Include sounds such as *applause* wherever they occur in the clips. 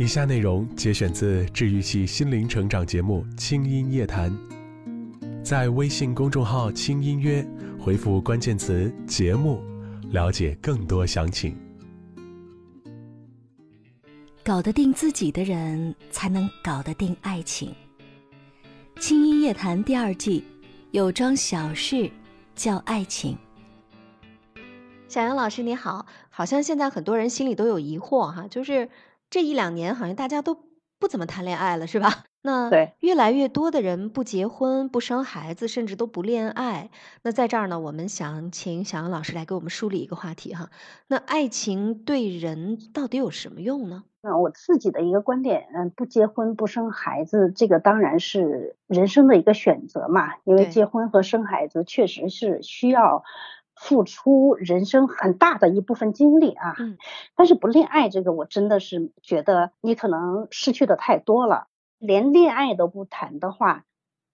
以下内容节选自治愈系心灵成长节目《轻音夜谈》，在微信公众号“轻音约”回复关键词“节目”，了解更多详情。搞得定自己的人，才能搞得定爱情。《轻音夜谈》第二季，有桩小事叫爱情。小杨老师你好，好像现在很多人心里都有疑惑哈，就是这一两年好像大家都不怎么谈恋爱了，是吧？*laughs* 那对越来越多的人不结婚、不生孩子，甚至都不恋爱。那在这儿呢，我们想请小杨老师来给我们梳理一个话题哈。那爱情对人到底有什么用呢？那我自己的一个观点，嗯，不结婚不生孩子，这个当然是人生的一个选择嘛，因为结婚和生孩子确实是需要付出人生很大的一部分精力啊。嗯但是不恋爱这个，我真的是觉得你可能失去的太多了，连恋爱都不谈的话，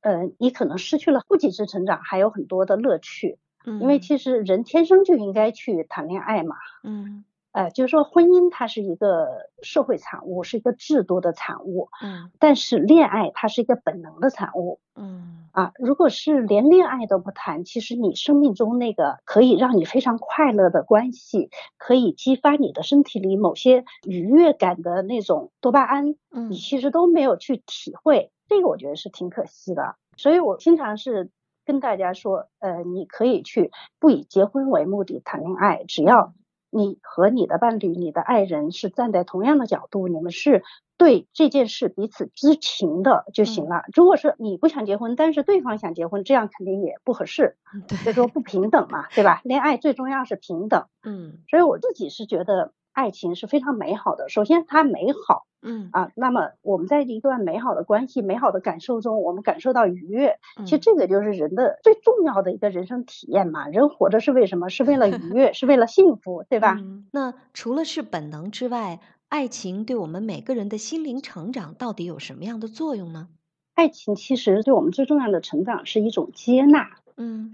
呃，你可能失去了不仅是成长，还有很多的乐趣。嗯，因为其实人天生就应该去谈恋爱嘛。嗯呃，就是说婚姻它是一个社会产物，是一个制度的产物，嗯但是恋爱它是一个本能的产物嗯啊。如果是连恋爱都不谈，其实你生命中那个可以让你非常快乐的关系，可以激发你的身体里某些愉悦感的那种多巴胺，嗯你其实都没有去体会，这个我觉得是挺可惜的。所以我经常是跟大家说，呃，你可以去不以结婚为目的谈恋爱，只要你和你的伴侣、你的爱人是站在同样的角度，你们是对这件事彼此知情的就行了。如果是你不想结婚，但是对方想结婚，这样肯定也不合适，嗯，对，就说不平等嘛，对吧？恋爱最重要是平等，嗯所以我自己是觉得爱情是非常美好的。首先它美好。嗯啊，那么我们在一段美好的关系、美好的感受中，我们感受到愉悦，其实嗯这个就是人的最重要的一个人生体验嘛。人活着是为什么？是为了愉悦，*laughs* 是为了幸福，对吧？嗯那除了是本能之外，爱情对我们每个人的心灵成长到底有什么样的作用呢？爱情其实对我们最重要的成长是一种接纳，嗯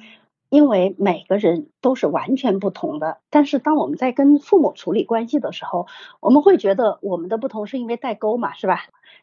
因为每个人都是完全不同的。但是当我们在跟父母处理关系的时候，我们会觉得我们的不同是因为代沟嘛，是吧？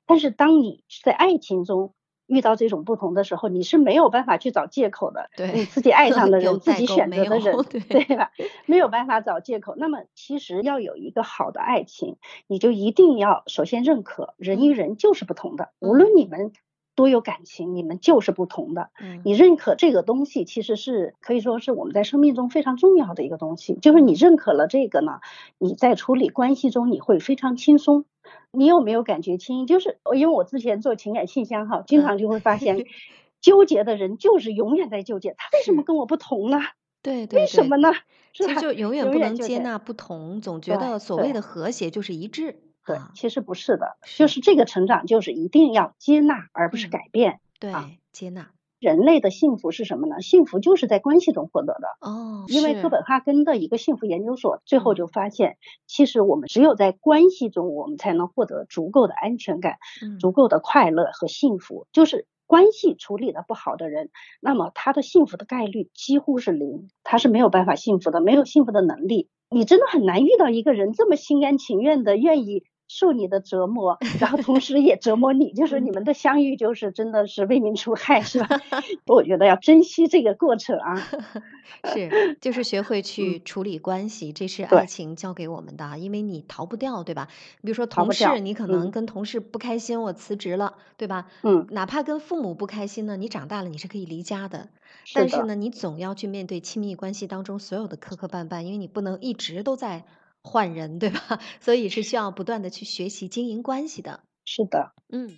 但是当你在爱情中遇到这种不同的时候，你是没有办法去找借口的。对你自己爱上的 *laughs* 人，自己选择的人，对对吧？没有办法找借口。那么其实要有一个好的爱情，你就一定要首先认可人与人就是不同的，无论你们多有感情，你们就是不同的。嗯你认可这个东西，其实是可以说是我们在生命中非常重要的一个东西。就是你认可了这个呢，你在处理关系中你会非常轻松。你有没有感觉轻？就是因为我之前做情感信箱哈，经常就会发现，*laughs* 纠结的人就是永远在纠结，他为什么跟我不同呢？对对对为什么呢？是吧其实就永远不能接纳不同，总觉得所谓的和谐就是一致。对啊，其实不是的，就是是这个成长就是一定要接纳，而不是嗯改变。对啊接纳。人类的幸福是什么呢？幸福就是在关系中获得的。哦，因为哥本哈根的一个幸福研究所最后嗯就发现，其实我们只有在关系中，我们才能获得足够的安全感、嗯足够的快乐和幸福。就是关系处理的不好的人，那么他的幸福的概率几乎是零，他是没有办法幸福的，没有幸福的能力。你真的很难遇到一个人这么心甘情愿的愿意。受你的折磨，*laughs* 然后同时也折磨你，就是你们的相遇，就是真的是为民除害，是吧？*laughs* 我觉得要珍惜这个过程啊。*laughs* 是，就是学会去处理关系，这是爱情教给我们的啊，因为你逃不掉，对吧？比如说同事，你可能嗯跟同事不开心，我辞职了，对吧？嗯，哪怕跟父母不开心呢，你长大了你是可以离家的，是的但是呢，你总要去面对亲密关系当中所有的磕磕绊绊，因为你不能一直都在换人，对吧？*laughs* 所以是需要不断的去学习经营关系的。是的。嗯，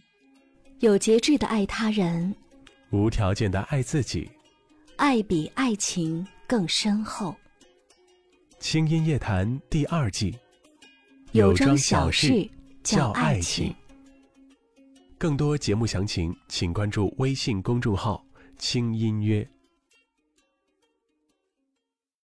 有节制的爱他人，无条件的爱自己。爱比爱情更深厚。轻音夜谈第二季，有桩桩小事事叫叫爱情。更多节目详情，请关注微信公众号“轻音乐”。